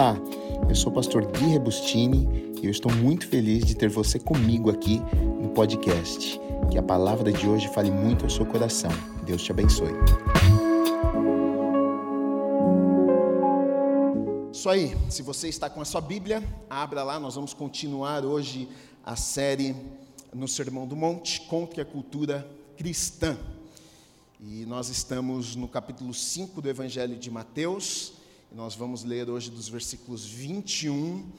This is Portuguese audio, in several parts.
Olá, eu sou o pastor Gui Rebustini e eu estou muito feliz de ter você comigo aqui no podcast. Que a palavra de hoje fale muito ao seu coração. Deus te abençoe. Isso aí, se você está com a sua Bíblia, abra lá, nós vamos continuar hoje a série no Sermão do Monte contra a cultura cristã. E nós estamos no capítulo 5 do Evangelho de Mateus, nós vamos ler hoje dos versículos 21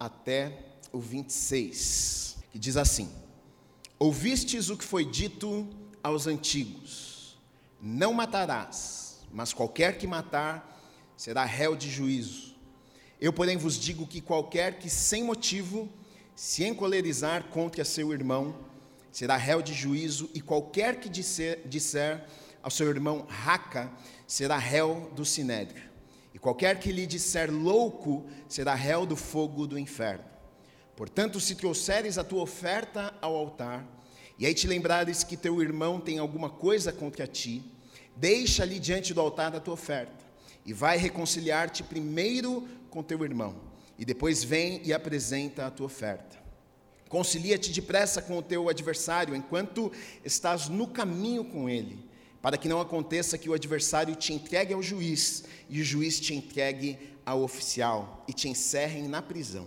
até o 26, que diz assim: Ouvistes o que foi dito aos antigos: Não matarás, mas qualquer que matar será réu de juízo. Eu, porém, vos digo que qualquer que sem motivo se encolerizar contra seu irmão será réu de juízo, e qualquer que disser, disser ao seu irmão raca será réu do sinédrio. E qualquer que lhe disser louco será réu do fogo do inferno. Portanto, se trouxeres a tua oferta ao altar, e aí te lembrares que teu irmão tem alguma coisa contra ti, deixa-lhe diante do altar a tua oferta, e vai reconciliar-te primeiro com teu irmão, e depois vem e apresenta a tua oferta. Concilia-te depressa com o teu adversário, enquanto estás no caminho com ele para que não aconteça que o adversário te entregue ao juiz e o juiz te entregue ao oficial e te encerrem na prisão.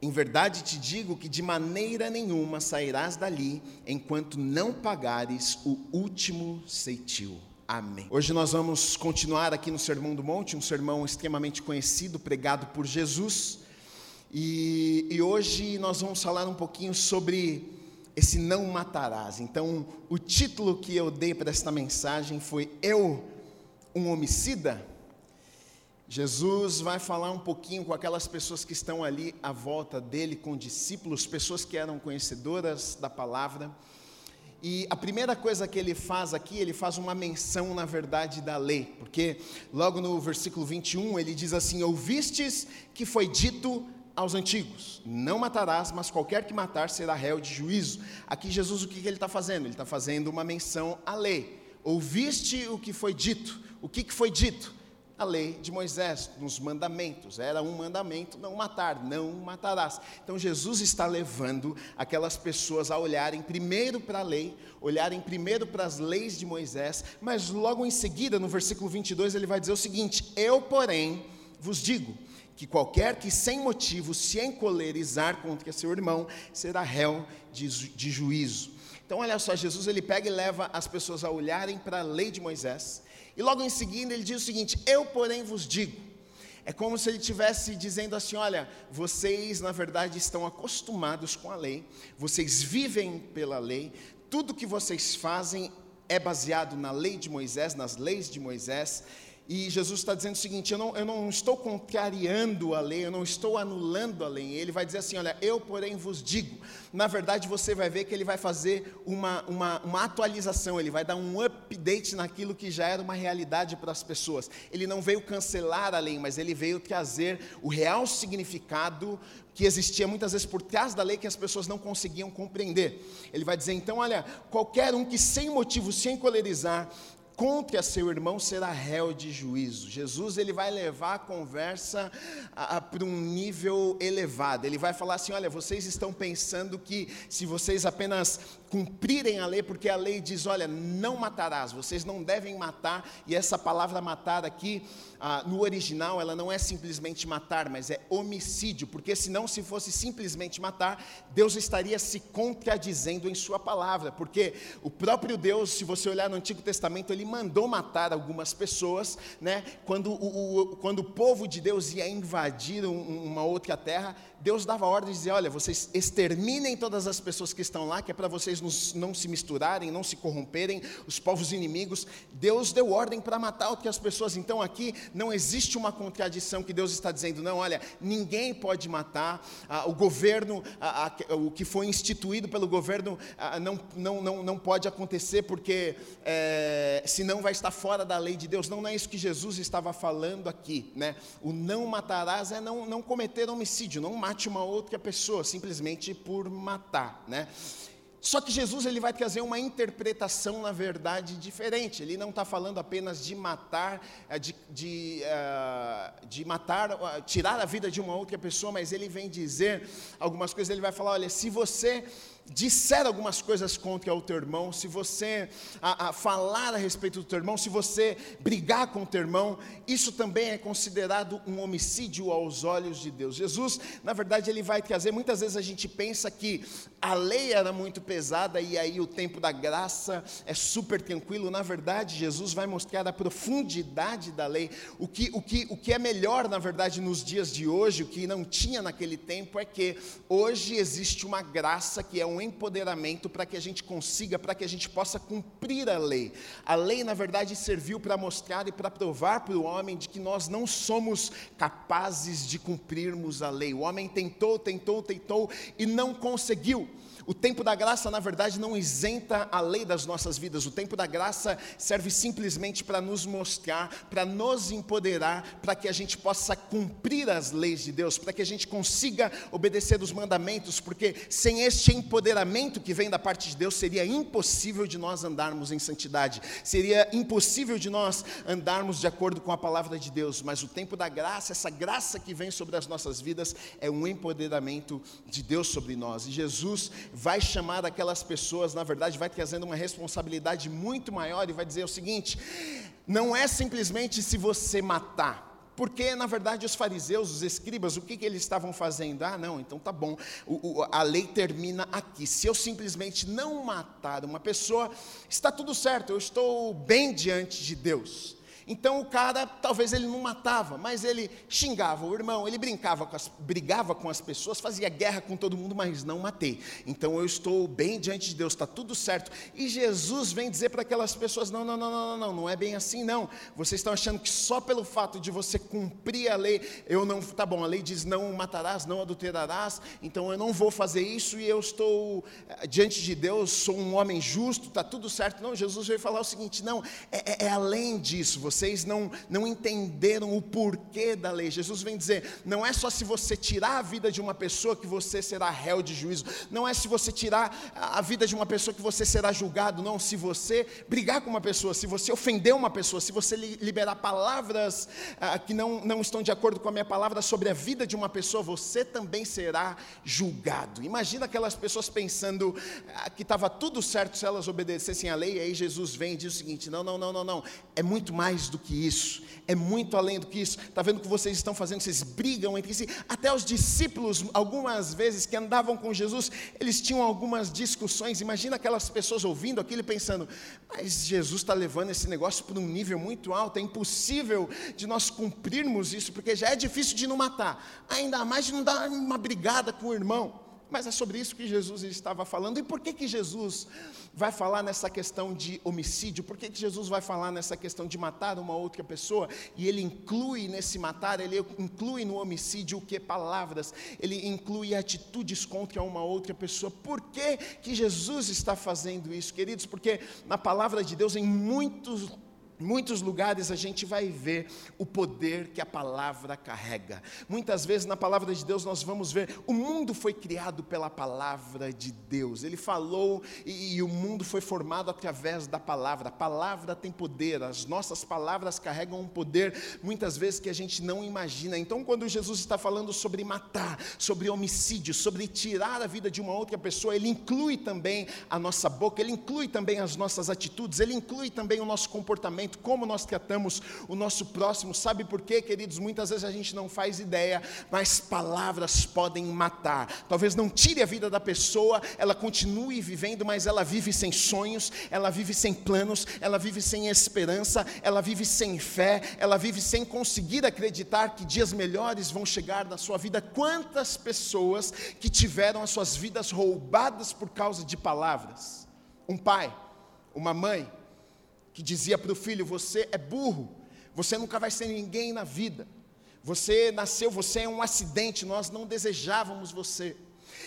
Em verdade te digo que de maneira nenhuma sairás dali enquanto não pagares o último ceitil. Amém. Hoje nós vamos continuar aqui no Sermão do Monte, um sermão extremamente conhecido, pregado por Jesus. E, e hoje nós vamos falar um pouquinho sobre esse não matarás. Então, o título que eu dei para esta mensagem foi Eu, um homicida? Jesus vai falar um pouquinho com aquelas pessoas que estão ali à volta dele, com discípulos, pessoas que eram conhecedoras da palavra. E a primeira coisa que ele faz aqui, ele faz uma menção, na verdade, da lei, porque logo no versículo 21 ele diz assim: Ouvistes que foi dito aos antigos: Não matarás, mas qualquer que matar será réu de juízo. Aqui, Jesus, o que ele está fazendo? Ele está fazendo uma menção à lei. Ouviste o que foi dito? O que foi dito? A lei de Moisés, nos mandamentos. Era um mandamento: não matar, não matarás. Então, Jesus está levando aquelas pessoas a olharem primeiro para a lei, olharem primeiro para as leis de Moisés, mas logo em seguida, no versículo 22, ele vai dizer o seguinte: Eu, porém, vos digo que qualquer que sem motivo se encolerizar contra seu irmão será réu de, de juízo. Então, olha só, Jesus ele pega e leva as pessoas a olharem para a lei de Moisés, e logo em seguida ele diz o seguinte: Eu, porém, vos digo. É como se ele estivesse dizendo assim: olha, vocês na verdade estão acostumados com a lei, vocês vivem pela lei, tudo que vocês fazem é baseado na lei de Moisés, nas leis de Moisés, e Jesus está dizendo o seguinte: eu não, eu não estou contrariando a lei, eu não estou anulando a lei. Ele vai dizer assim: olha, eu, porém, vos digo. Na verdade, você vai ver que ele vai fazer uma, uma, uma atualização, ele vai dar um update naquilo que já era uma realidade para as pessoas. Ele não veio cancelar a lei, mas ele veio trazer o real significado que existia muitas vezes por trás da lei que as pessoas não conseguiam compreender. Ele vai dizer então: olha, qualquer um que sem motivo se encolerizar contra seu irmão será réu de juízo. Jesus ele vai levar a conversa para um nível elevado. Ele vai falar assim: olha, vocês estão pensando que se vocês apenas cumprirem a lei, porque a lei diz, olha, não matarás, vocês não devem matar, e essa palavra matar aqui, ah, no original, ela não é simplesmente matar, mas é homicídio, porque senão, se fosse simplesmente matar, Deus estaria se contradizendo em Sua palavra, porque o próprio Deus, se você olhar no Antigo Testamento, ele mandou matar algumas pessoas, né? Quando o, o quando o povo de Deus ia invadir um, uma outra terra, Deus dava ordem de dizer: olha, vocês exterminem todas as pessoas que estão lá, que é para vocês não se misturarem, não se corromperem, os povos inimigos. Deus deu ordem para matar outras pessoas. Então aqui não existe uma contradição que Deus está dizendo: não, olha, ninguém pode matar. Ah, o governo, ah, ah, o que foi instituído pelo governo, ah, não, não, não, não pode acontecer, porque é, senão vai estar fora da lei de Deus. Não, não é isso que Jesus estava falando aqui. Né? O não matarás é não, não cometer homicídio, não mate uma outra pessoa simplesmente por matar, né? Só que Jesus ele vai trazer uma interpretação, na verdade, diferente. Ele não está falando apenas de matar, eh, de, de, uh, de matar, tirar a vida de uma outra pessoa, mas ele vem dizer algumas coisas. Ele vai falar: olha, se você disser algumas coisas contra o teu irmão, se você a, a, falar a respeito do teu irmão, se você brigar com o teu irmão, isso também é considerado um homicídio aos olhos de Deus. Jesus, na verdade, ele vai trazer, muitas vezes a gente pensa que a lei era muito pesada e aí o tempo da graça é super tranquilo. Na verdade, Jesus vai mostrar a profundidade da lei. O que, o que, o que é melhor, na verdade, nos dias de hoje, o que não tinha naquele tempo, é que hoje existe uma graça que é um um empoderamento para que a gente consiga, para que a gente possa cumprir a lei. A lei, na verdade, serviu para mostrar e para provar para o homem de que nós não somos capazes de cumprirmos a lei. O homem tentou, tentou, tentou e não conseguiu. O tempo da graça, na verdade, não isenta a lei das nossas vidas. O tempo da graça serve simplesmente para nos mostrar, para nos empoderar, para que a gente possa cumprir as leis de Deus, para que a gente consiga obedecer os mandamentos, porque sem este empoderamento que vem da parte de Deus, seria impossível de nós andarmos em santidade, seria impossível de nós andarmos de acordo com a palavra de Deus. Mas o tempo da graça, essa graça que vem sobre as nossas vidas, é um empoderamento de Deus sobre nós. E Jesus vai chamar aquelas pessoas, na verdade, vai trazendo uma responsabilidade muito maior e vai dizer o seguinte: não é simplesmente se você matar. Porque, na verdade, os fariseus, os escribas, o que, que eles estavam fazendo? Ah, não, então tá bom, o, o, a lei termina aqui. Se eu simplesmente não matar uma pessoa, está tudo certo, eu estou bem diante de Deus. Então o cara, talvez ele não matava, mas ele xingava o irmão, ele brincava com as, brigava com as pessoas, fazia guerra com todo mundo, mas não matei. Então eu estou bem diante de Deus, está tudo certo. E Jesus vem dizer para aquelas pessoas: não, não, não, não, não, não, é bem assim, não. Vocês estão achando que só pelo fato de você cumprir a lei, eu não, tá bom, a lei diz não matarás, não adulterarás, então eu não vou fazer isso e eu estou eh, diante de Deus, sou um homem justo, está tudo certo. Não, Jesus veio falar o seguinte: não, é, é, é além disso. Você vocês não, não entenderam o porquê da lei. Jesus vem dizer: não é só se você tirar a vida de uma pessoa que você será réu de juízo, não é se você tirar a vida de uma pessoa que você será julgado, não. Se você brigar com uma pessoa, se você ofender uma pessoa, se você liberar palavras ah, que não, não estão de acordo com a minha palavra sobre a vida de uma pessoa, você também será julgado. Imagina aquelas pessoas pensando ah, que estava tudo certo se elas obedecessem a lei, e aí Jesus vem e diz o seguinte: não, não, não, não, não, é muito mais do que isso, é muito além do que isso. Está vendo o que vocês estão fazendo? Vocês brigam entre si. Até os discípulos, algumas vezes que andavam com Jesus, eles tinham algumas discussões. Imagina aquelas pessoas ouvindo aquilo e pensando: mas Jesus está levando esse negócio para um nível muito alto, é impossível de nós cumprirmos isso, porque já é difícil de não matar, ainda mais de não dar uma brigada com o irmão. Mas é sobre isso que Jesus estava falando. E por que, que Jesus vai falar nessa questão de homicídio? Por que, que Jesus vai falar nessa questão de matar uma outra pessoa? E ele inclui nesse matar, ele inclui no homicídio o que? Palavras. Ele inclui atitudes contra uma outra pessoa. Por que, que Jesus está fazendo isso, queridos? Porque na palavra de Deus, em muitos muitos lugares a gente vai ver o poder que a palavra carrega. Muitas vezes na palavra de Deus nós vamos ver o mundo foi criado pela palavra de Deus. Ele falou e, e, o mundo foi formado através da palavra. A palavra tem poder. As nossas palavras carregam um poder muitas vezes que a gente não imagina. Então quando Jesus está falando sobre matar, sobre homicídio, sobre tirar a vida de uma outra pessoa, ele inclui também a nossa boca, ele inclui também as nossas atitudes, ele inclui também o nosso comportamento como nós tratamos o nosso próximo. Sabe por quê, queridos? Muitas vezes a gente não faz ideia, mas palavras podem matar. Talvez não tire a vida da pessoa, ela continue vivendo, mas ela vive sem sonhos, ela vive sem planos, ela vive sem esperança, ela vive sem fé, ela vive sem conseguir acreditar que dias melhores vão chegar na sua vida. Quantas pessoas que tiveram as suas vidas roubadas por causa de palavras? Um pai, uma mãe, que dizia para o filho: Você é burro, você nunca vai ser ninguém na vida. Você nasceu, você é um acidente, nós não desejávamos você.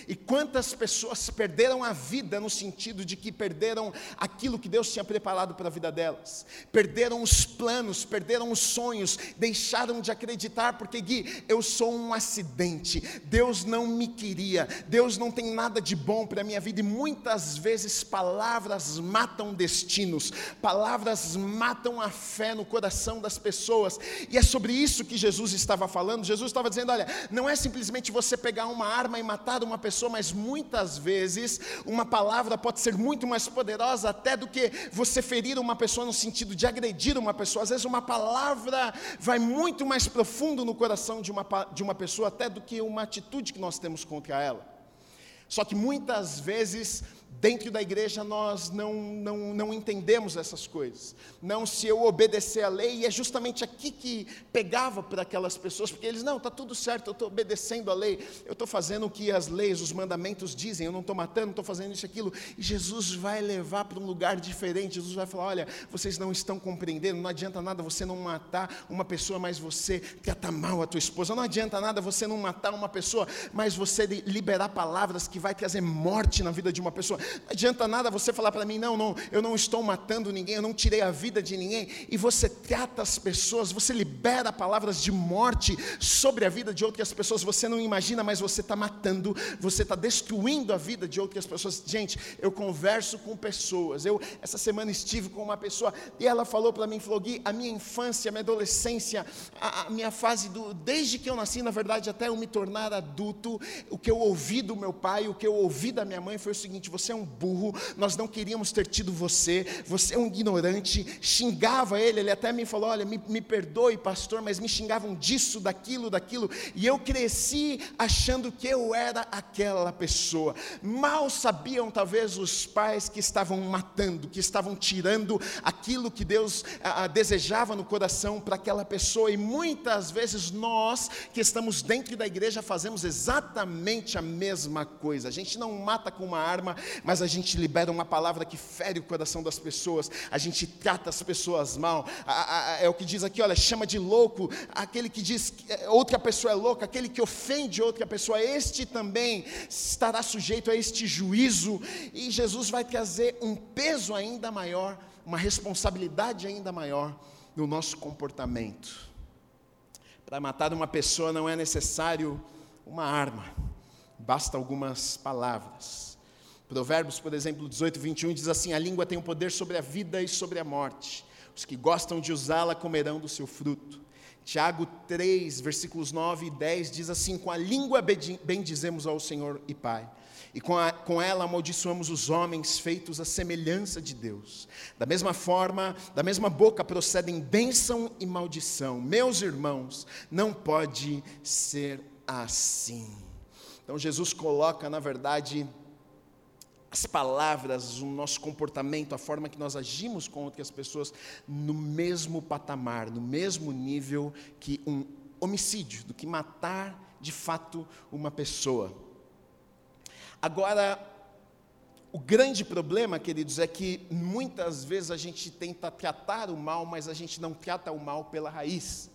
E quantas pessoas perderam a vida no sentido de que perderam aquilo que Deus tinha preparado para a vida delas, perderam os planos, perderam os sonhos, deixaram de acreditar, porque Gui, eu sou um acidente, Deus não me queria, Deus não tem nada de bom para a minha vida, e muitas vezes palavras matam destinos, palavras matam a fé no coração das pessoas, e é sobre isso que Jesus estava falando. Jesus estava dizendo: olha, não é simplesmente você pegar uma arma e matar uma pessoa, mas muitas vezes uma palavra pode ser muito mais poderosa até do que você ferir uma pessoa no sentido de agredir uma pessoa. Às vezes uma palavra vai muito mais profundo no coração de uma, de uma pessoa até do que uma atitude que nós temos contra ela. Só que muitas vezes Dentro da igreja nós não, não, não entendemos essas coisas. Não se eu obedecer a lei, e é justamente aqui que pegava para aquelas pessoas, porque eles, não, está tudo certo, eu estou obedecendo a lei, eu estou fazendo o que as leis, os mandamentos dizem, eu não estou matando, estou fazendo isso aquilo. E Jesus vai levar para um lugar diferente, Jesus vai falar: olha, vocês não estão compreendendo, não adianta nada você não matar uma pessoa, mas você tratar mal a tua esposa, não adianta nada você não matar uma pessoa, mas você liberar palavras que vai trazer morte na vida de uma pessoa. Não adianta nada você falar para mim, não, não, eu não estou matando ninguém, eu não tirei a vida de ninguém, e você trata as pessoas, você libera palavras de morte sobre a vida de outras pessoas, você não imagina, mas você está matando, você está destruindo a vida de outras pessoas. Gente, eu converso com pessoas, eu essa semana estive com uma pessoa e ela falou para mim, falou, Gui, a minha infância, a minha adolescência, a, a minha fase do, desde que eu nasci, na verdade, até eu me tornar adulto, o que eu ouvi do meu pai, o que eu ouvi da minha mãe foi o seguinte: você é um burro, nós não queríamos ter tido você, você é um ignorante. Xingava ele, ele até me falou: Olha, me, me perdoe, pastor, mas me xingavam disso, daquilo, daquilo. E eu cresci achando que eu era aquela pessoa. Mal sabiam, talvez, os pais que estavam matando, que estavam tirando aquilo que Deus desejava no coração para aquela pessoa. E muitas vezes nós que estamos dentro da igreja fazemos exatamente a mesma coisa. A gente não mata com uma arma, mas a gente libera uma palavra que fere o coração das pessoas, a gente trata as pessoas mal. A, a, é o que diz aqui, olha, chama de louco aquele que diz que é, outra pessoa é louca, aquele que ofende outra pessoa, este também estará sujeito a este juízo, e Jesus vai trazer um peso ainda maior, uma responsabilidade ainda maior no nosso comportamento. Para matar uma pessoa não é necessário uma arma, basta algumas palavras. Provérbios, por exemplo, 18, 21 diz assim: A língua tem o poder sobre a vida e sobre a morte. Os que gostam de usá-la comerão do seu fruto. Tiago 3, versículos 9 e 10 diz assim: Com a língua bendizemos ao Senhor e Pai, e com, a, com ela amaldiçoamos os homens feitos à semelhança de Deus. Da mesma forma, da mesma boca procedem bênção e maldição. Meus irmãos, não pode ser assim. Então Jesus coloca, na verdade, as palavras, o nosso comportamento, a forma que nós agimos com outras pessoas no mesmo patamar, no mesmo nível que um homicídio, do que matar de fato uma pessoa. Agora, o grande problema, queridos, é que muitas vezes a gente tenta tratar o mal, mas a gente não trata o mal pela raiz.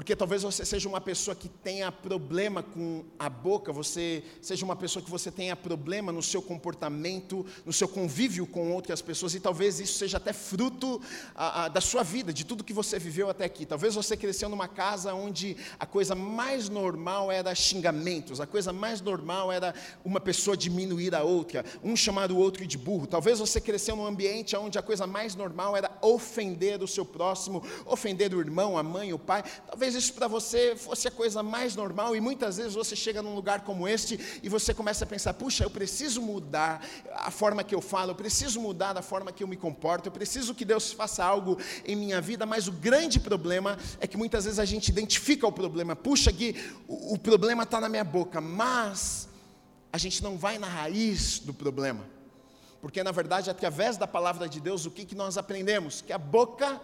Porque talvez você seja uma pessoa que tenha problema com a boca, você seja uma pessoa que você tenha problema no seu comportamento, no seu convívio com outras pessoas, e talvez isso seja até fruto a, a, da sua vida, de tudo que você viveu até aqui. Talvez você cresceu numa casa onde a coisa mais normal era xingamentos, a coisa mais normal era uma pessoa diminuir a outra, um chamar o outro de burro. Talvez você cresceu num ambiente onde a coisa mais normal era ofender o seu próximo, ofender o irmão, a mãe, o pai. Talvez talvez isso para você fosse a coisa mais normal, e muitas vezes você chega num lugar como este e você começa a pensar: puxa, eu preciso mudar a forma que eu falo, eu preciso mudar a forma que eu me comporto, eu preciso que Deus faça algo em minha vida, mas o grande problema é que muitas vezes a gente identifica o problema, puxa, Gui, o, o problema está na minha boca, mas a gente não vai na raiz do problema. Porque na verdade, através da palavra de Deus, o que, que nós aprendemos? Que a boca,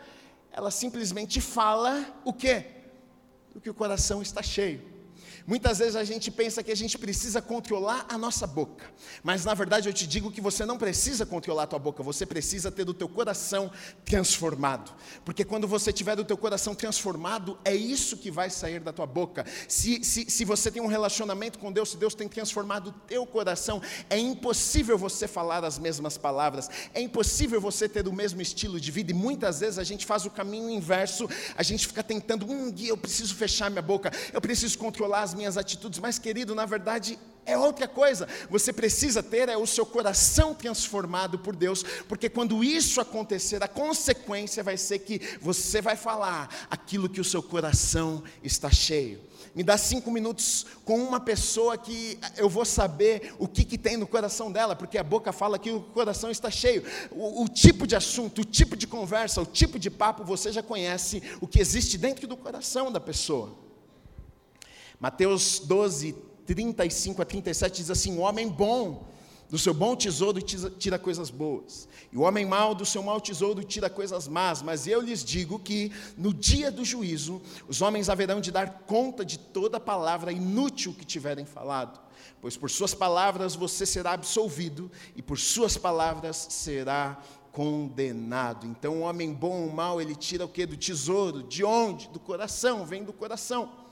ela simplesmente fala o quê? Do que o coração está cheio. Muitas vezes a gente pensa que a gente precisa controlar a nossa boca, mas na verdade eu te digo que você não precisa controlar a tua boca, você precisa ter o teu coração transformado, porque quando você tiver o teu coração transformado, é isso que vai sair da tua boca. Se, se, se você tem um relacionamento com Deus, se Deus tem transformado o teu coração, é impossível você falar as mesmas palavras, é impossível você ter o mesmo estilo de vida, e muitas vezes a gente faz o caminho inverso, a gente fica tentando, um dia eu preciso fechar minha boca, eu preciso controlar as minhas atitudes, mas querido, na verdade é outra coisa. Você precisa ter é o seu coração transformado por Deus, porque quando isso acontecer, a consequência vai ser que você vai falar aquilo que o seu coração está cheio. Me dá cinco minutos com uma pessoa que eu vou saber o que, que tem no coração dela, porque a boca fala que o coração está cheio. O, o tipo de assunto, o tipo de conversa, o tipo de papo, você já conhece o que existe dentro do coração da pessoa. Mateus 12, 35 a 37 diz assim: O homem bom do seu bom tesouro tira coisas boas, e o homem mau do seu mau tesouro tira coisas más. Mas eu lhes digo que no dia do juízo os homens haverão de dar conta de toda palavra inútil que tiverem falado, pois por suas palavras você será absolvido, e por suas palavras será condenado. Então o homem bom ou mau, ele tira o que? Do tesouro, de onde? Do coração, vem do coração.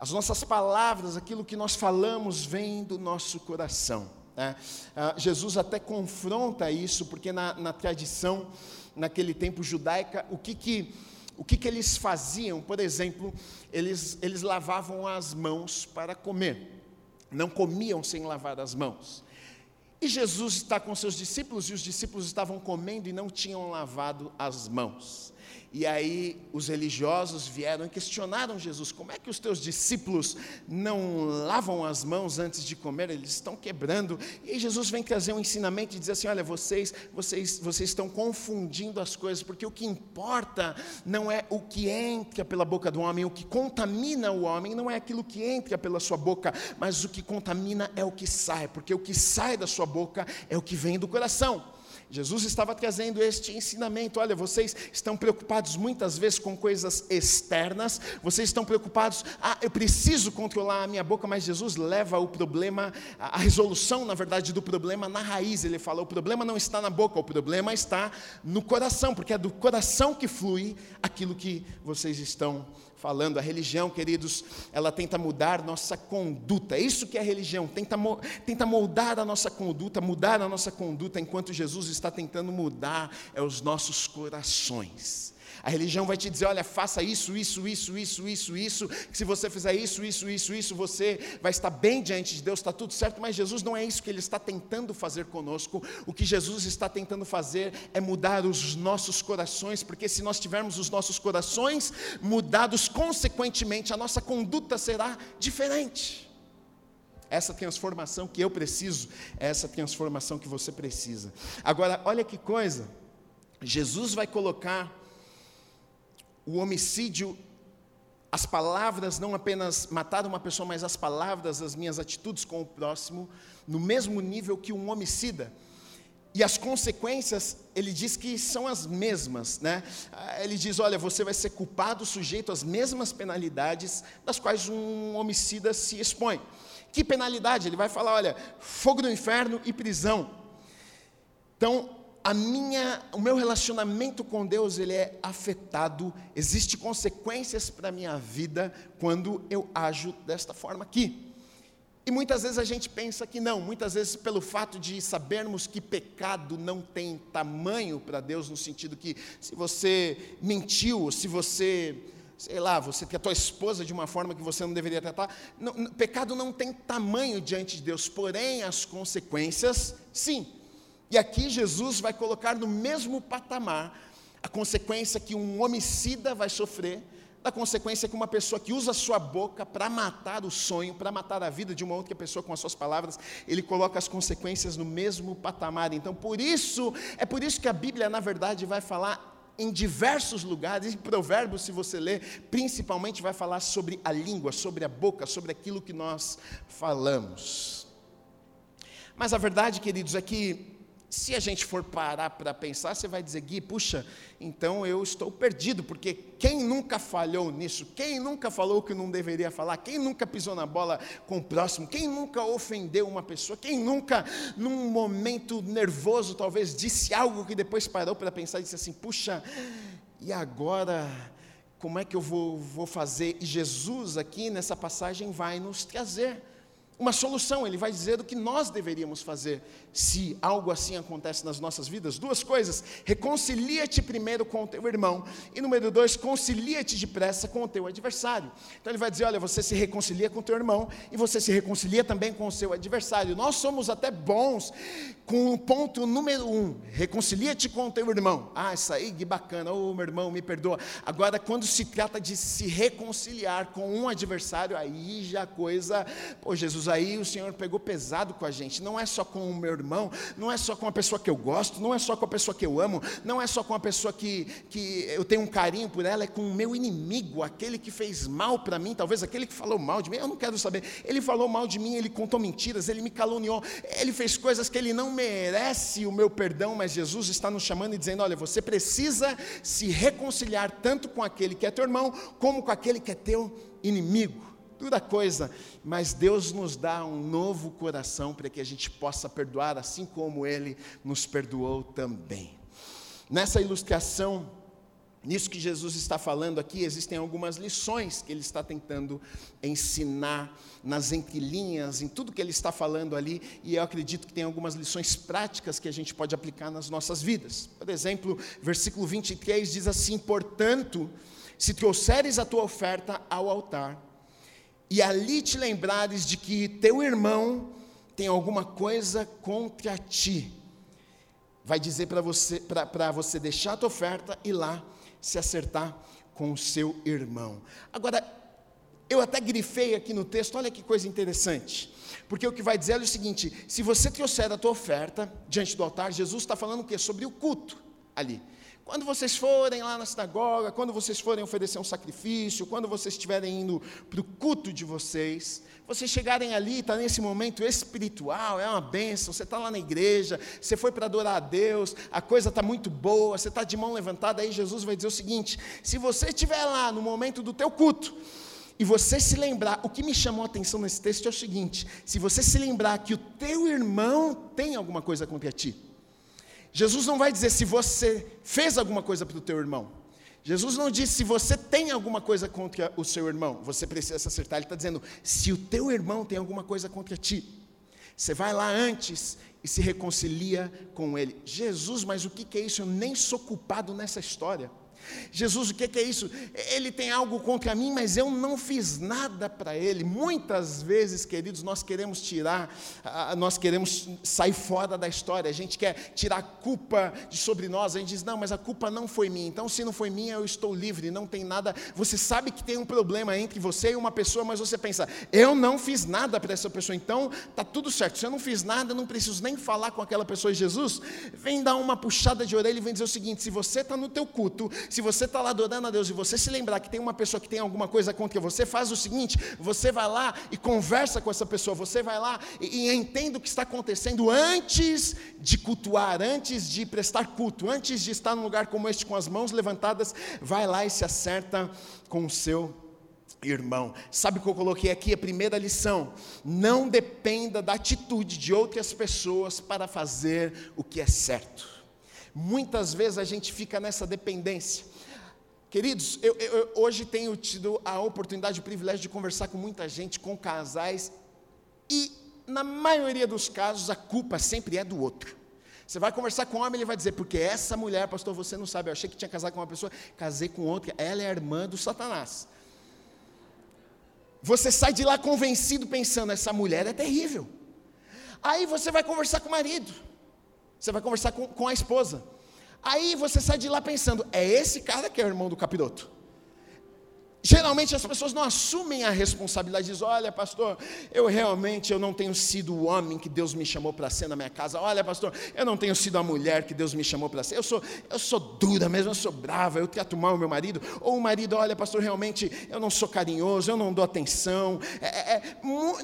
As nossas palavras, aquilo que nós falamos, vem do nosso coração. Né? Ah, Jesus até confronta isso, porque na, na, tradição, naquele tempo judaica, o que que, o que que eles faziam? Por exemplo, eles, eles lavavam as mãos para comer, não comiam sem lavar as mãos. E Jesus está com seus discípulos, e os discípulos estavam comendo e não tinham lavado as mãos. E aí os religiosos vieram e questionaram Jesus: como é que os teus discípulos não lavam as mãos antes de comer? Eles estão quebrando. E aí Jesus vem trazer um ensinamento e diz assim: olha, vocês, vocês, vocês estão confundindo as coisas, porque o que importa não é o que entra pela boca do homem, o que contamina o homem não é aquilo que entra pela sua boca, mas o que contamina é o que sai, porque o que sai da sua boca é o que vem do coração. Jesus estava trazendo este ensinamento. Olha, vocês estão preocupados muitas vezes com coisas externas, vocês estão preocupados, ah, eu preciso controlar a minha boca, mas Jesus leva o problema, a resolução, na verdade, do problema na raiz. Ele fala: o problema não está na boca, o problema está no coração, porque é do coração que flui aquilo que vocês estão falando. A religião, queridos, ela tenta mudar nossa conduta. É isso que é a religião, tenta, tenta moldar a nossa conduta, mudar a nossa conduta, enquanto Jesus está tentando mudar é os nossos corações. A religião vai te dizer: olha, faça isso, isso, isso, isso, isso, isso, que se você fizer isso, isso, isso, isso, você vai estar bem diante de Deus, está tudo certo, mas Jesus não é isso que Ele está tentando fazer conosco. O que Jesus está tentando fazer é mudar os nossos corações, porque se nós tivermos os nossos corações mudados, consequentemente, a nossa conduta será diferente. Essa transformação que eu preciso, é essa transformação que você precisa. Agora, olha que coisa, Jesus vai colocar o homicídio, as palavras, não apenas matar uma pessoa, mas as palavras, as minhas atitudes com o próximo, no mesmo nível que um homicida. E as consequências, ele diz que são as mesmas, né? Ele diz: olha, você vai ser culpado, sujeito às mesmas penalidades das quais um homicida se expõe. Que penalidade? Ele vai falar: olha, fogo no inferno e prisão. Então, a minha, o meu relacionamento com Deus ele é afetado, existe consequências para a minha vida quando eu ajo desta forma aqui. E muitas vezes a gente pensa que não, muitas vezes pelo fato de sabermos que pecado não tem tamanho para Deus, no sentido que se você mentiu, se você, sei lá, você tratou a esposa de uma forma que você não deveria tratar, não, pecado não tem tamanho diante de Deus, porém as consequências, sim. E aqui Jesus vai colocar no mesmo patamar a consequência que um homicida vai sofrer, da consequência que uma pessoa que usa a sua boca para matar o sonho, para matar a vida de uma outra pessoa com as suas palavras, ele coloca as consequências no mesmo patamar. Então, por isso, é por isso que a Bíblia, na verdade, vai falar em diversos lugares, em Provérbios, se você ler, principalmente vai falar sobre a língua, sobre a boca, sobre aquilo que nós falamos. Mas a verdade, queridos, é que se a gente for parar para pensar, você vai dizer, Gui, puxa, então eu estou perdido, porque quem nunca falhou nisso? Quem nunca falou o que não deveria falar? Quem nunca pisou na bola com o próximo? Quem nunca ofendeu uma pessoa? Quem nunca, num momento nervoso, talvez disse algo que depois parou para pensar e disse assim: puxa, e agora? Como é que eu vou, vou fazer? E Jesus, aqui nessa passagem, vai nos trazer uma solução, ele vai dizer o que nós deveríamos fazer se algo assim acontece nas nossas vidas. Duas coisas: reconcilia-te primeiro com o teu irmão, e número dois, concilia-te depressa com o teu adversário. Então ele vai dizer: olha, você se reconcilia com o teu irmão e você se reconcilia também com o seu adversário. Nós somos até bons com o ponto número um: reconcilia-te com o teu irmão. Ah, isso aí que bacana, ô oh, meu irmão, me perdoa. Agora, quando se trata de se reconciliar com um adversário, aí já a coisa, pô, Jesus aí o Senhor pegou pesado com a gente. Não é só com o meu irmão, não é só com a pessoa que eu gosto, não é só com a pessoa que eu amo, não é só com a pessoa que, que eu tenho um carinho por ela, é com o meu inimigo, aquele que fez mal para mim, talvez aquele que falou mal de mim. Eu não quero saber. Ele falou mal de mim, ele contou mentiras, ele me caluniou, ele fez coisas que ele não merece o meu perdão, mas Jesus está nos chamando e dizendo: olha, você precisa se reconciliar tanto com aquele que é teu irmão, como com aquele que é teu inimigo dura coisa, mas Deus nos dá um novo coração para que a gente possa perdoar, assim como Ele nos perdoou também. Nessa ilustração, nisso que Jesus está falando aqui, existem algumas lições que Ele está tentando ensinar nas entrelinhas, em tudo que Ele está falando ali, e eu acredito que tem algumas lições práticas que a gente pode aplicar nas nossas vidas. Por exemplo, versículo 23 diz assim: Portanto, se trouxeres a tua oferta ao altar, e ali te lembrares de que teu irmão tem alguma coisa contra ti, vai dizer para você, você deixar a tua oferta e lá se acertar com o seu irmão. Agora, eu até grifei aqui no texto, olha que coisa interessante. Porque o que vai dizer é o seguinte: se você trouxer a tua oferta diante do altar, Jesus está falando o quê? Sobre o culto ali. Quando vocês forem lá na sinagoga, quando vocês forem oferecer um sacrifício, quando vocês estiverem indo para o culto de vocês, vocês chegarem ali, está nesse momento espiritual, é uma bênção, você está lá na igreja, você foi para adorar a Deus, a coisa está muito boa, você está de mão levantada, aí Jesus vai dizer o seguinte: se você estiver lá no momento do teu culto, e você se lembrar, o que me chamou a atenção nesse texto é o seguinte: se você se lembrar que o teu irmão tem alguma coisa contra ti, Jesus não vai dizer se você fez alguma coisa para o teu irmão. Jesus não diz se você tem alguma coisa contra o seu irmão, você precisa acertar. Ele está dizendo se o teu irmão tem alguma coisa contra ti. Você vai lá antes e se reconcilia com ele. Jesus, mas o que é isso? Eu nem sou culpado nessa história. Jesus, o que é isso? Ele tem algo contra mim, mas eu não fiz nada para ele. Muitas vezes, queridos, nós queremos tirar, nós queremos sair fora da história, a gente quer tirar a culpa de sobre nós, a gente diz, não, mas a culpa não foi minha, então se não foi minha, eu estou livre, não tem nada. Você sabe que tem um problema entre você e uma pessoa, mas você pensa, eu não fiz nada para essa pessoa, então está tudo certo. Se eu não fiz nada, eu não preciso nem falar com aquela pessoa. Jesus vem dar uma puxada de orelha e vem dizer o seguinte: se você está no teu culto, se você está lá adorando a Deus e você se lembrar que tem uma pessoa que tem alguma coisa contra você, faz o seguinte: você vai lá e conversa com essa pessoa, você vai lá e, e entende o que está acontecendo antes de cultuar, antes de prestar culto, antes de estar num lugar como este com as mãos levantadas, vai lá e se acerta com o seu irmão. Sabe o que eu coloquei aqui? A primeira lição: não dependa da atitude de outras pessoas para fazer o que é certo. Muitas vezes a gente fica nessa dependência. Queridos, eu, eu, hoje tenho tido a oportunidade, o privilégio de conversar com muita gente, com casais, e na maioria dos casos a culpa sempre é do outro. Você vai conversar com um homem, ele vai dizer, porque essa mulher, pastor, você não sabe, eu achei que tinha casado com uma pessoa, casei com outra, ela é irmã do Satanás. Você sai de lá convencido, pensando, essa mulher é terrível. Aí você vai conversar com o marido. Você vai conversar com, com a esposa. Aí você sai de lá pensando, é esse cara que é o irmão do capiroto. Geralmente as pessoas não assumem a responsabilidade, dizem, olha pastor, eu realmente eu não tenho sido o homem que Deus me chamou para ser na minha casa, olha pastor, eu não tenho sido a mulher que Deus me chamou para ser, eu sou, eu sou dura mesmo, eu sou brava, eu trato mal o meu marido, ou o marido, olha pastor, realmente eu não sou carinhoso, eu não dou atenção, é, é, é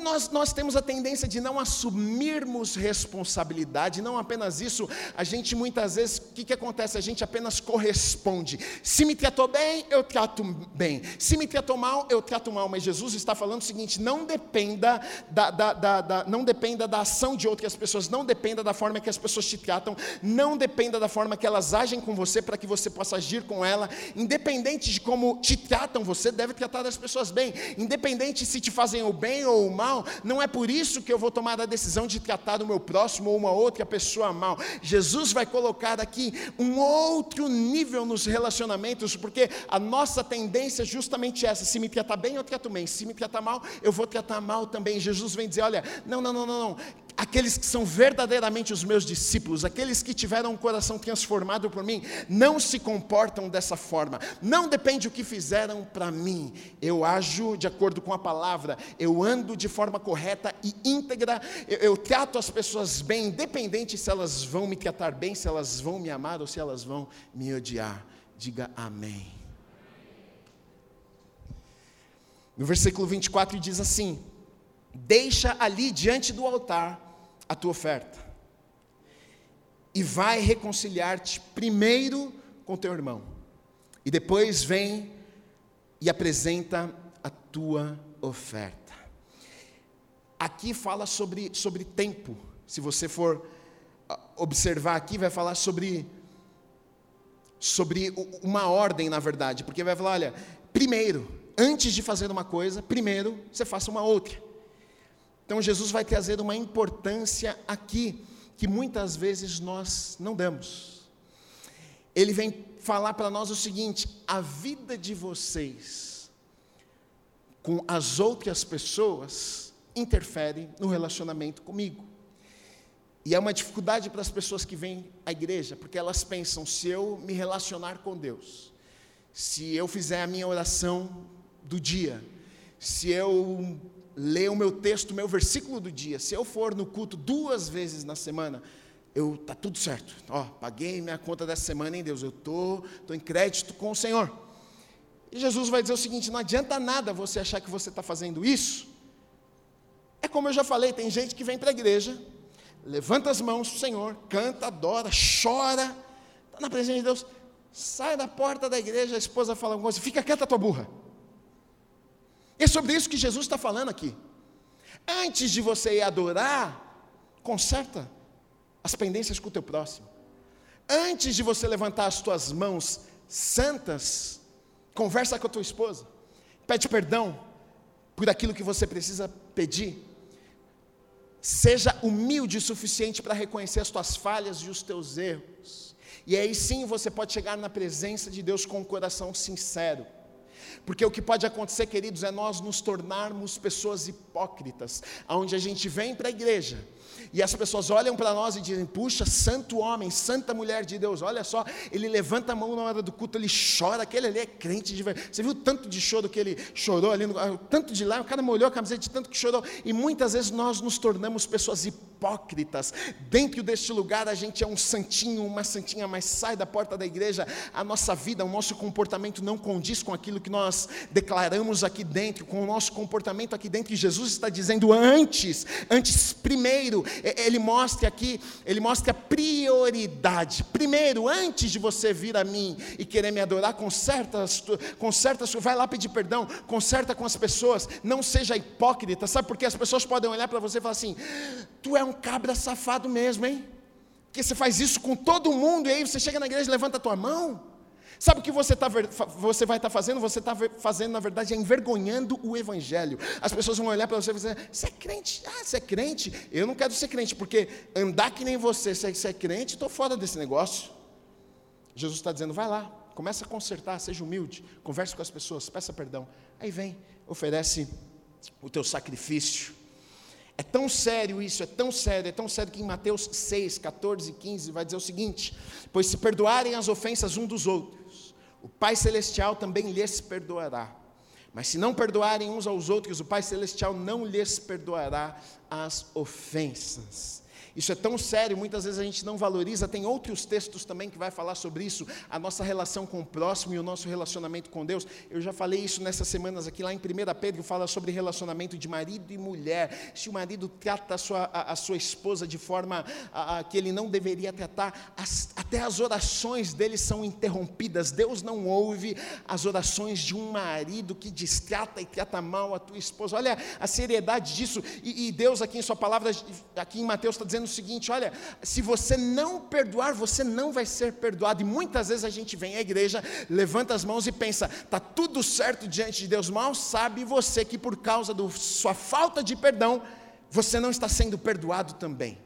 nós, nós temos a tendência de não assumirmos responsabilidade, não apenas isso, a gente muitas vezes, o que, que acontece? A gente apenas corresponde, se me tratou bem, eu trato bem, se me tratou mal, eu trato mal. Mas Jesus está falando o seguinte: não dependa da, da, da, da, não dependa da ação de outras pessoas, não dependa da forma que as pessoas te tratam, não dependa da forma que elas agem com você para que você possa agir com ela. Independente de como te tratam, você deve tratar as pessoas bem. Independente se te fazem o bem ou o mal, não é por isso que eu vou tomar a decisão de tratar o meu próximo ou uma outra pessoa mal. Jesus vai colocar aqui um outro nível nos relacionamentos, porque a nossa tendência justamente justamente essa: se me tratar bem, eu trato bem, se me tratar mal, eu vou tratar mal também. Jesus vem dizer: olha, não, não, não, não, não. Aqueles que são verdadeiramente os meus discípulos, aqueles que tiveram um coração transformado por mim, não se comportam dessa forma. Não depende o que fizeram para mim. Eu ajo de acordo com a palavra, eu ando de forma correta e íntegra, eu, eu trato as pessoas bem, independente se elas vão me tratar bem, se elas vão me amar ou se elas vão me odiar. Diga amém. No versículo 24 diz assim: Deixa ali diante do altar a tua oferta, e vai reconciliar-te primeiro com teu irmão, e depois vem e apresenta a tua oferta. Aqui fala sobre, sobre tempo, se você for ah, observar aqui, vai falar sobre, sobre uma ordem, na verdade, porque vai falar: olha, primeiro, antes de fazer uma coisa, primeiro você faça uma outra. Então Jesus vai trazer uma importância aqui que muitas vezes nós não damos. Ele vem falar para nós o seguinte: a vida de vocês com as outras pessoas interfere no relacionamento comigo. E é uma dificuldade para as pessoas que vêm à igreja, porque elas pensam: se eu me relacionar com Deus, se eu fizer a minha oração do dia, se eu ler o meu texto, o meu versículo do dia, se eu for no culto duas vezes na semana, eu tá tudo certo. Ó, paguei minha conta dessa semana em Deus, eu tô, tô em crédito com o Senhor. E Jesus vai dizer o seguinte: não adianta nada você achar que você está fazendo isso. É como eu já falei, tem gente que vem para a igreja, levanta as mãos para o Senhor, canta, adora, chora, está na presença de Deus, sai da porta da igreja, a esposa fala alguma coisa, fica quieta tua burra. É sobre isso que Jesus está falando aqui. Antes de você ir adorar, conserta as pendências com o teu próximo. Antes de você levantar as tuas mãos santas, conversa com a tua esposa. Pede perdão por aquilo que você precisa pedir. Seja humilde o suficiente para reconhecer as tuas falhas e os teus erros. E aí sim você pode chegar na presença de Deus com um coração sincero. Porque o que pode acontecer, queridos, é nós nos tornarmos pessoas hipócritas, onde a gente vem para a igreja, e as pessoas olham para nós e dizem: Puxa, santo homem, santa mulher de Deus, olha só, ele levanta a mão na hora do culto, ele chora, aquele ali é crente de verdade. Você viu o tanto de choro que ele chorou ali, no, tanto de lá, o cara molhou a camiseta de tanto que chorou. E muitas vezes nós nos tornamos pessoas hipócritas. Dentro deste lugar a gente é um santinho, uma santinha, mas sai da porta da igreja, a nossa vida, o nosso comportamento não condiz com aquilo que nós declaramos aqui dentro, com o nosso comportamento aqui dentro. E Jesus está dizendo antes, antes, primeiro, ele mostra aqui, ele mostra a prioridade. Primeiro, antes de você vir a mim e querer me adorar, conserta, conserta, vai lá pedir perdão, conserta com as pessoas, não seja hipócrita, sabe porque as pessoas podem olhar para você e falar assim: tu é um cabra safado mesmo, hein? Porque você faz isso com todo mundo e aí você chega na igreja e levanta a tua mão. Sabe o que você, tá, você vai estar tá fazendo? Você está fazendo, na verdade, é envergonhando o Evangelho. As pessoas vão olhar para você e dizer: Você é crente? Ah, você é crente? Eu não quero ser crente, porque andar que nem você, se você é crente, estou fora desse negócio. Jesus está dizendo: Vai lá, começa a consertar, seja humilde, converse com as pessoas, peça perdão. Aí vem, oferece o teu sacrifício. É tão sério isso, é tão sério, é tão sério que em Mateus 6, 14 e 15 vai dizer o seguinte: Pois se perdoarem as ofensas um dos outros, o Pai Celestial também lhes perdoará. Mas se não perdoarem uns aos outros, o Pai Celestial não lhes perdoará as ofensas. Isso é tão sério, muitas vezes a gente não valoriza. Tem outros textos também que vai falar sobre isso, a nossa relação com o próximo e o nosso relacionamento com Deus. Eu já falei isso nessas semanas aqui, lá em 1 Pedro, fala sobre relacionamento de marido e mulher. Se o marido trata a sua, a, a sua esposa de forma a, que ele não deveria tratar, as, até as orações dele são interrompidas. Deus não ouve as orações de um marido que destrata e trata mal a tua esposa. Olha a seriedade disso. E, e Deus, aqui em Sua palavra, aqui em Mateus, está dizendo o seguinte: olha, se você não perdoar, você não vai ser perdoado. E muitas vezes a gente vem à igreja, levanta as mãos e pensa, está tudo certo diante de Deus. Mal sabe você que por causa da sua falta de perdão, você não está sendo perdoado também.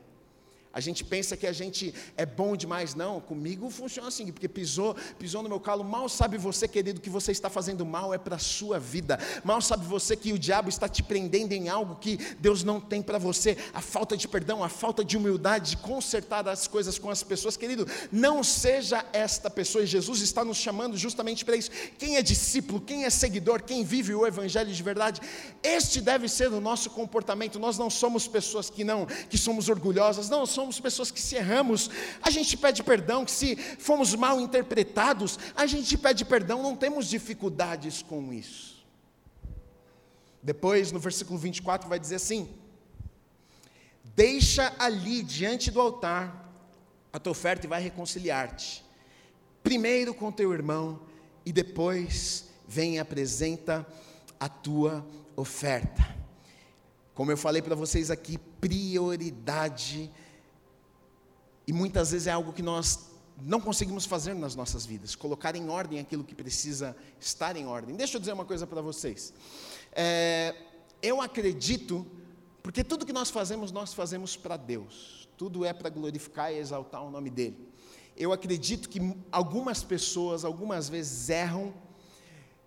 A gente pensa que a gente é bom demais, não. Comigo funciona assim, porque pisou, pisou no meu calo. Mal sabe você, querido, que você está fazendo mal é para a sua vida. Mal sabe você que o diabo está te prendendo em algo que Deus não tem para você. A falta de perdão, a falta de humildade, de consertar as coisas com as pessoas, querido. Não seja esta pessoa. E Jesus está nos chamando justamente para isso. Quem é discípulo, quem é seguidor, quem vive o evangelho de verdade, este deve ser o nosso comportamento. Nós não somos pessoas que não, que somos orgulhosas, não somos somos pessoas que se erramos, a gente pede perdão, que se fomos mal interpretados, a gente pede perdão, não temos dificuldades com isso. Depois, no versículo 24, vai dizer assim: Deixa ali diante do altar a tua oferta e vai reconciliar-te. Primeiro com teu irmão e depois vem e apresenta a tua oferta. Como eu falei para vocês aqui, prioridade e muitas vezes é algo que nós não conseguimos fazer nas nossas vidas, colocar em ordem aquilo que precisa estar em ordem. Deixa eu dizer uma coisa para vocês. É, eu acredito, porque tudo que nós fazemos, nós fazemos para Deus, tudo é para glorificar e exaltar o nome dEle. Eu acredito que algumas pessoas, algumas vezes, erram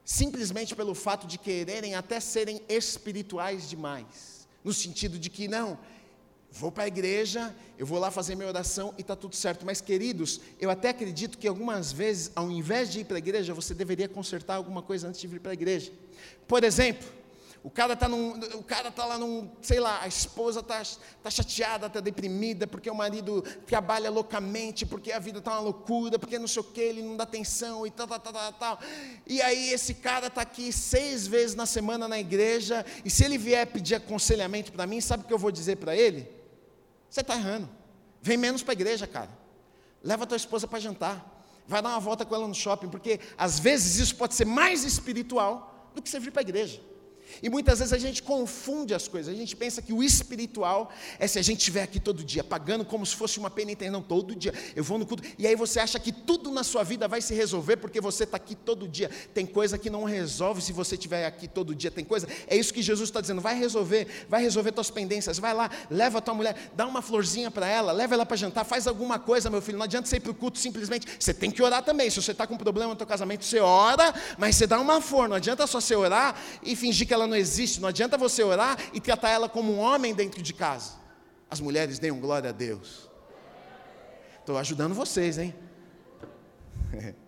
simplesmente pelo fato de quererem até serem espirituais demais, no sentido de que não, vou para a igreja, eu vou lá fazer minha oração e está tudo certo. Mas, queridos, eu até acredito que algumas vezes, ao invés de ir para a igreja, você deveria consertar alguma coisa antes de vir para a igreja. Por exemplo, o cara está o cara tá lá num, sei lá, a esposa está tá chateada, está deprimida, porque o marido trabalha loucamente, porque a vida está uma loucura, porque não sei o que, ele não dá atenção e tal, tal, tal, tal, tal. E aí esse cara está aqui seis vezes na semana na igreja, e se ele vier pedir aconselhamento para mim, sabe o que eu vou dizer para ele? Você está errando. Vem menos para a igreja, cara. Leva a tua esposa para jantar. Vai dar uma volta com ela no shopping, porque às vezes isso pode ser mais espiritual do que você vir para a igreja. E muitas vezes a gente confunde as coisas. A gente pensa que o espiritual é se a gente estiver aqui todo dia, pagando como se fosse uma penitência. Não, todo dia. Eu vou no culto. E aí você acha que tudo na sua vida vai se resolver porque você está aqui todo dia. Tem coisa que não resolve se você estiver aqui todo dia. Tem coisa. É isso que Jesus está dizendo. Vai resolver. Vai resolver tuas pendências. Vai lá, leva a tua mulher, dá uma florzinha para ela, leva ela para jantar, faz alguma coisa, meu filho. Não adianta você ir para o culto simplesmente. Você tem que orar também. Se você está com problema no teu casamento, você ora, mas você dá uma flor. Não adianta só você orar e fingir que ela ela não existe. Não adianta você orar e tratar ela como um homem dentro de casa. As mulheres deem glória a Deus. Estou ajudando vocês, hein?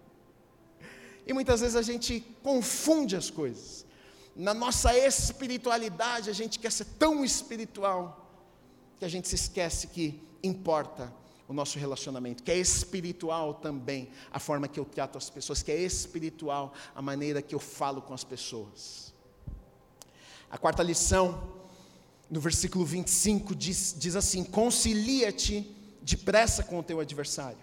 E muitas vezes a gente confunde as coisas. Na nossa espiritualidade, a gente quer ser tão espiritual que a gente se esquece que importa o nosso relacionamento, que é espiritual também a forma que eu trato as pessoas, que é espiritual a maneira que eu falo com as pessoas. A quarta lição, no versículo 25, diz, diz assim: Concilia-te depressa com o teu adversário,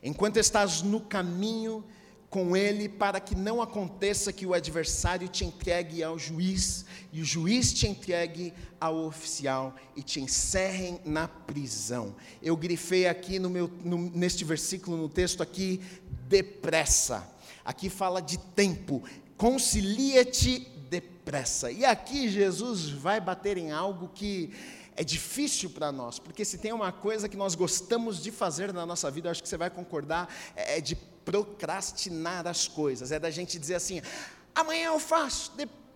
enquanto estás no caminho com ele, para que não aconteça que o adversário te entregue ao juiz, e o juiz te entregue ao oficial e te encerrem na prisão. Eu grifei aqui no meu, no, neste versículo, no texto aqui, depressa. Aqui fala de tempo. Concilia-te depressa. E aqui Jesus vai bater em algo que é difícil para nós, porque se tem uma coisa que nós gostamos de fazer na nossa vida, acho que você vai concordar, é de procrastinar as coisas, é da gente dizer assim: amanhã eu faço,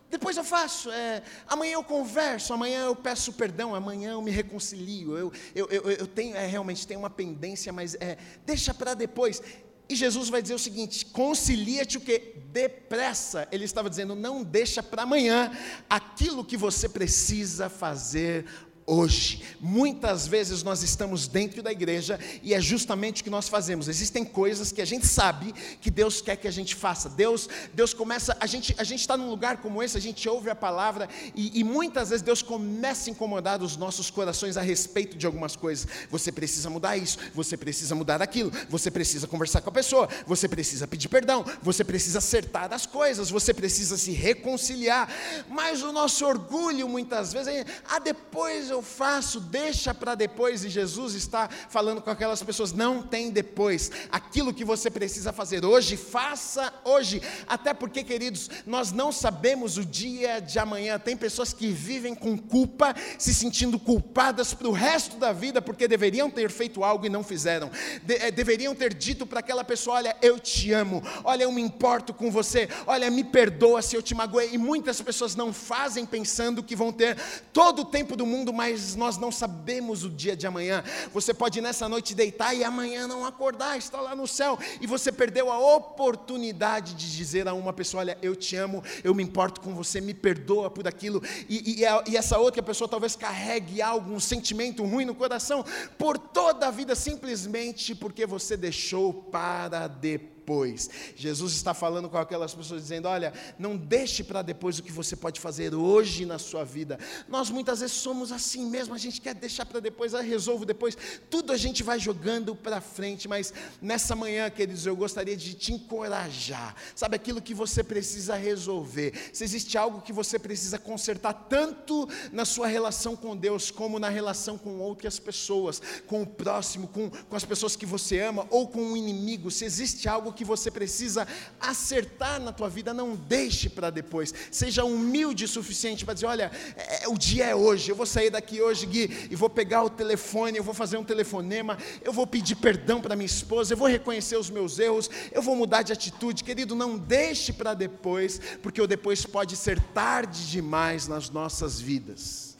depois eu faço, é, amanhã eu converso, amanhã eu peço perdão, amanhã eu me reconcilio. Eu, eu, eu, eu tenho, é, realmente tenho uma pendência, mas é, deixa para depois. E Jesus vai dizer o seguinte: concilia-te o que? Depressa. Ele estava dizendo, não deixa para amanhã aquilo que você precisa fazer hoje. Muitas vezes nós estamos dentro da igreja e é justamente o que nós fazemos. Existem coisas que a gente sabe que Deus quer que a gente faça. Deus, Deus começa, a gente, a gente está num lugar como esse, a gente ouve a palavra e, e muitas vezes Deus começa a incomodar os nossos corações a respeito de algumas coisas. Você precisa mudar isso, você precisa mudar aquilo, você precisa conversar com a pessoa, você precisa pedir perdão, você precisa acertar as coisas, você precisa se reconciliar. Mas o nosso orgulho muitas vezes é, ah, depois eu eu faço, deixa para depois, e Jesus está falando com aquelas pessoas: não tem depois, aquilo que você precisa fazer hoje, faça hoje, até porque, queridos, nós não sabemos o dia de amanhã, tem pessoas que vivem com culpa, se sentindo culpadas para o resto da vida, porque deveriam ter feito algo e não fizeram, de, é, deveriam ter dito para aquela pessoa: olha, eu te amo, olha, eu me importo com você, olha, me perdoa se eu te magoei, e muitas pessoas não fazem pensando que vão ter todo o tempo do mundo, mas mas nós não sabemos o dia de amanhã. Você pode nessa noite deitar e amanhã não acordar, está lá no céu, e você perdeu a oportunidade de dizer a uma pessoa: Olha, eu te amo, eu me importo com você, me perdoa por aquilo, e, e, e essa outra pessoa talvez carregue algo, um sentimento ruim no coração, por toda a vida, simplesmente porque você deixou para depois depois. Jesus está falando com aquelas pessoas dizendo: olha, não deixe para depois o que você pode fazer hoje na sua vida. Nós muitas vezes somos assim mesmo, a gente quer deixar para depois, ah, resolvo depois. Tudo a gente vai jogando para frente, mas nessa manhã, queridos, eu gostaria de te encorajar. Sabe aquilo que você precisa resolver? Se existe algo que você precisa consertar, tanto na sua relação com Deus, como na relação com outras pessoas, com o próximo, com, com as pessoas que você ama, ou com o inimigo, se existe algo que você precisa acertar na tua vida, não deixe para depois. Seja humilde o suficiente para dizer: olha, é, é, o dia é hoje, eu vou sair daqui hoje, Gui, e vou pegar o telefone, eu vou fazer um telefonema, eu vou pedir perdão para minha esposa, eu vou reconhecer os meus erros, eu vou mudar de atitude. Querido, não deixe para depois, porque o depois pode ser tarde demais nas nossas vidas.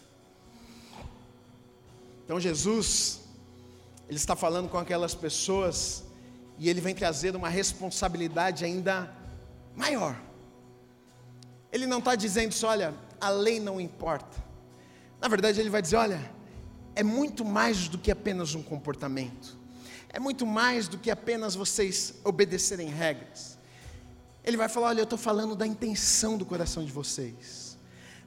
Então Jesus, Ele está falando com aquelas pessoas e ele vem trazer uma responsabilidade ainda maior. Ele não está dizendo só, olha, a lei não importa. Na verdade, ele vai dizer: olha, é muito mais do que apenas um comportamento, é muito mais do que apenas vocês obedecerem regras. Ele vai falar: olha, eu estou falando da intenção do coração de vocês,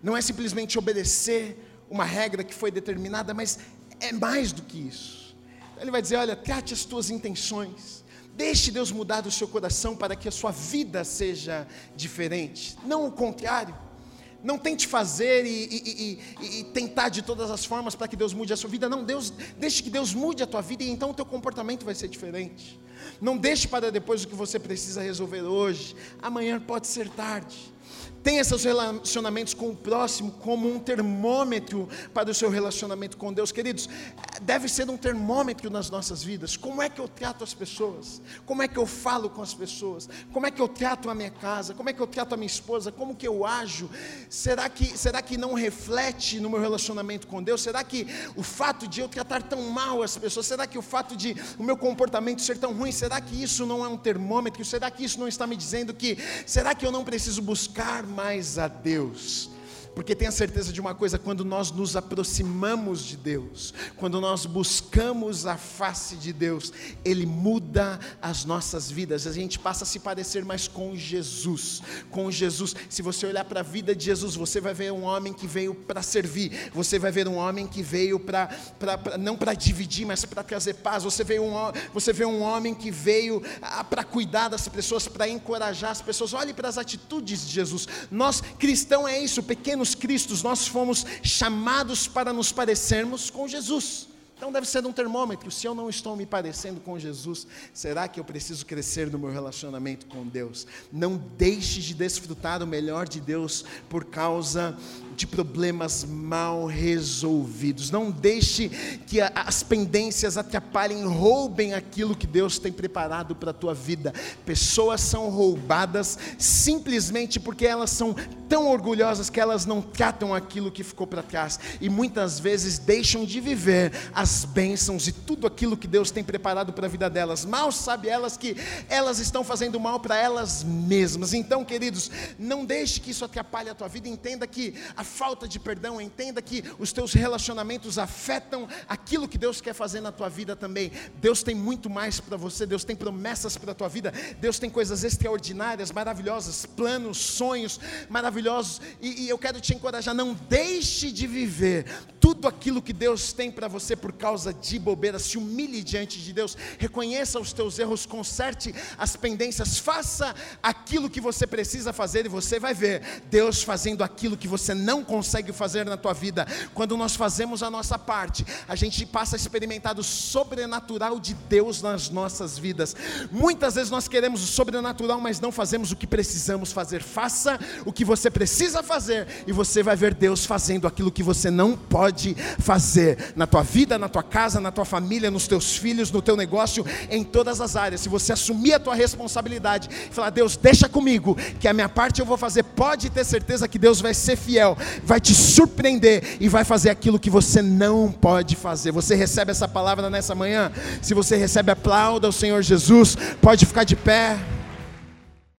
não é simplesmente obedecer uma regra que foi determinada, mas é mais do que isso. Ele vai dizer: olha, trate as tuas intenções Deixe Deus mudar o seu coração para que a sua vida seja diferente, não o contrário. Não tente fazer e, e, e, e, tentar de todas as formas para que Deus mude a sua vida. Não, Deus, deixe que Deus mude a tua vida e então o teu comportamento vai ser diferente. Não deixe para depois o que você precisa resolver hoje. Amanhã pode ser tarde. Tenha seus relacionamentos com o próximo como um termômetro para o seu relacionamento com Deus. Queridos, deve ser um termômetro nas nossas vidas. Como é que eu trato as pessoas? Como é que eu falo com as pessoas? Como é que eu trato a minha casa? Como é que eu trato a minha esposa? Como que eu ajo? Será que, será que não reflete no meu relacionamento com Deus? Será que o fato de eu tratar tão mal as pessoas, será que o fato de o meu comportamento ser tão ruim, será que isso não é um termômetro? Será que isso não está me dizendo que, será que eu não preciso buscar a Deus. Porque tenha certeza de uma coisa: quando nós nos aproximamos de Deus, quando nós buscamos a face de Deus, Ele muda as nossas vidas, a gente passa a se parecer mais com Jesus. Com Jesus, se você olhar para a vida de Jesus, você vai ver um homem que veio para servir, você vai ver um homem que veio para, não para dividir, mas para trazer paz. Você vê, um, você vê um homem que veio ah, para cuidar das pessoas, para encorajar as pessoas. Olhe para as atitudes de Jesus. Nós, cristão, é isso, pequenos Jesus Cristo, nós fomos chamados para nos parecermos com Jesus. Então deve ser um termômetro. Se eu não estou me parecendo com Jesus, será que eu preciso crescer no meu relacionamento com Deus? Não deixe de desfrutar o melhor de Deus por causa de problemas mal resolvidos. Não deixe que as pendências atrapalhem, roubem aquilo que Deus tem preparado para a tua vida. Pessoas são roubadas simplesmente porque elas são tão orgulhosas que elas não tratam aquilo que ficou para trás e muitas vezes deixam de viver as bênçãos e tudo aquilo que Deus tem preparado para a vida delas. Mal sabe elas que elas estão fazendo mal para elas mesmas. Então, queridos, não deixe que isso atrapalhe a tua vida. Entenda que a falta de perdão, entenda que os teus relacionamentos afetam aquilo que Deus quer fazer na tua vida também. Deus tem muito mais para você, Deus tem promessas para a tua vida, Deus tem coisas extraordinárias, maravilhosas, planos, sonhos maravilhosos e, e eu quero te encorajar: não deixe de viver tudo aquilo que Deus tem para você por causa de bobeira. Se humilhe diante de Deus, reconheça os teus erros, conserte as pendências, faça aquilo que você precisa fazer, e você vai ver Deus fazendo aquilo que você não consegue fazer na tua vida. Quando nós fazemos a nossa parte, a gente passa a experimentar o sobrenatural de Deus nas nossas vidas. Muitas vezes nós queremos o sobrenatural, mas não fazemos o que precisamos fazer. Faça o que você precisa fazer, e você vai ver Deus fazendo aquilo que você não pode fazer na tua vida, na tua casa, na tua família, nos teus filhos, no teu negócio, em todas as áreas. Se você assumir a tua responsabilidade e falar, Deus, deixa comigo, que a minha parte eu vou fazer, pode ter certeza que Deus vai ser fiel, vai te surpreender e vai fazer aquilo que você não pode fazer. Você recebe essa palavra nessa manhã? Se você recebe, aplauda o Senhor Jesus, pode ficar de pé.